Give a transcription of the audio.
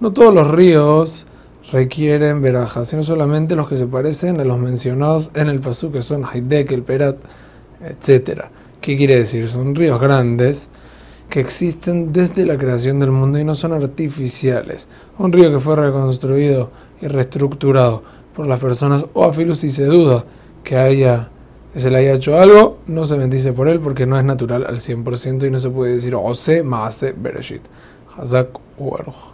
No todos los ríos requieren veraja, sino solamente los que se parecen a los mencionados en el pasú, que son Haidek, el Perat, etc. ¿Qué quiere decir? Son ríos grandes que existen desde la creación del mundo y no son artificiales. Un río que fue reconstruido y reestructurado por las personas, o a Filus si se duda que haya que se le haya hecho algo, no se bendice por él porque no es natural al 100% y no se puede decir Ose Maase Bereshit. Hazak Ueruch.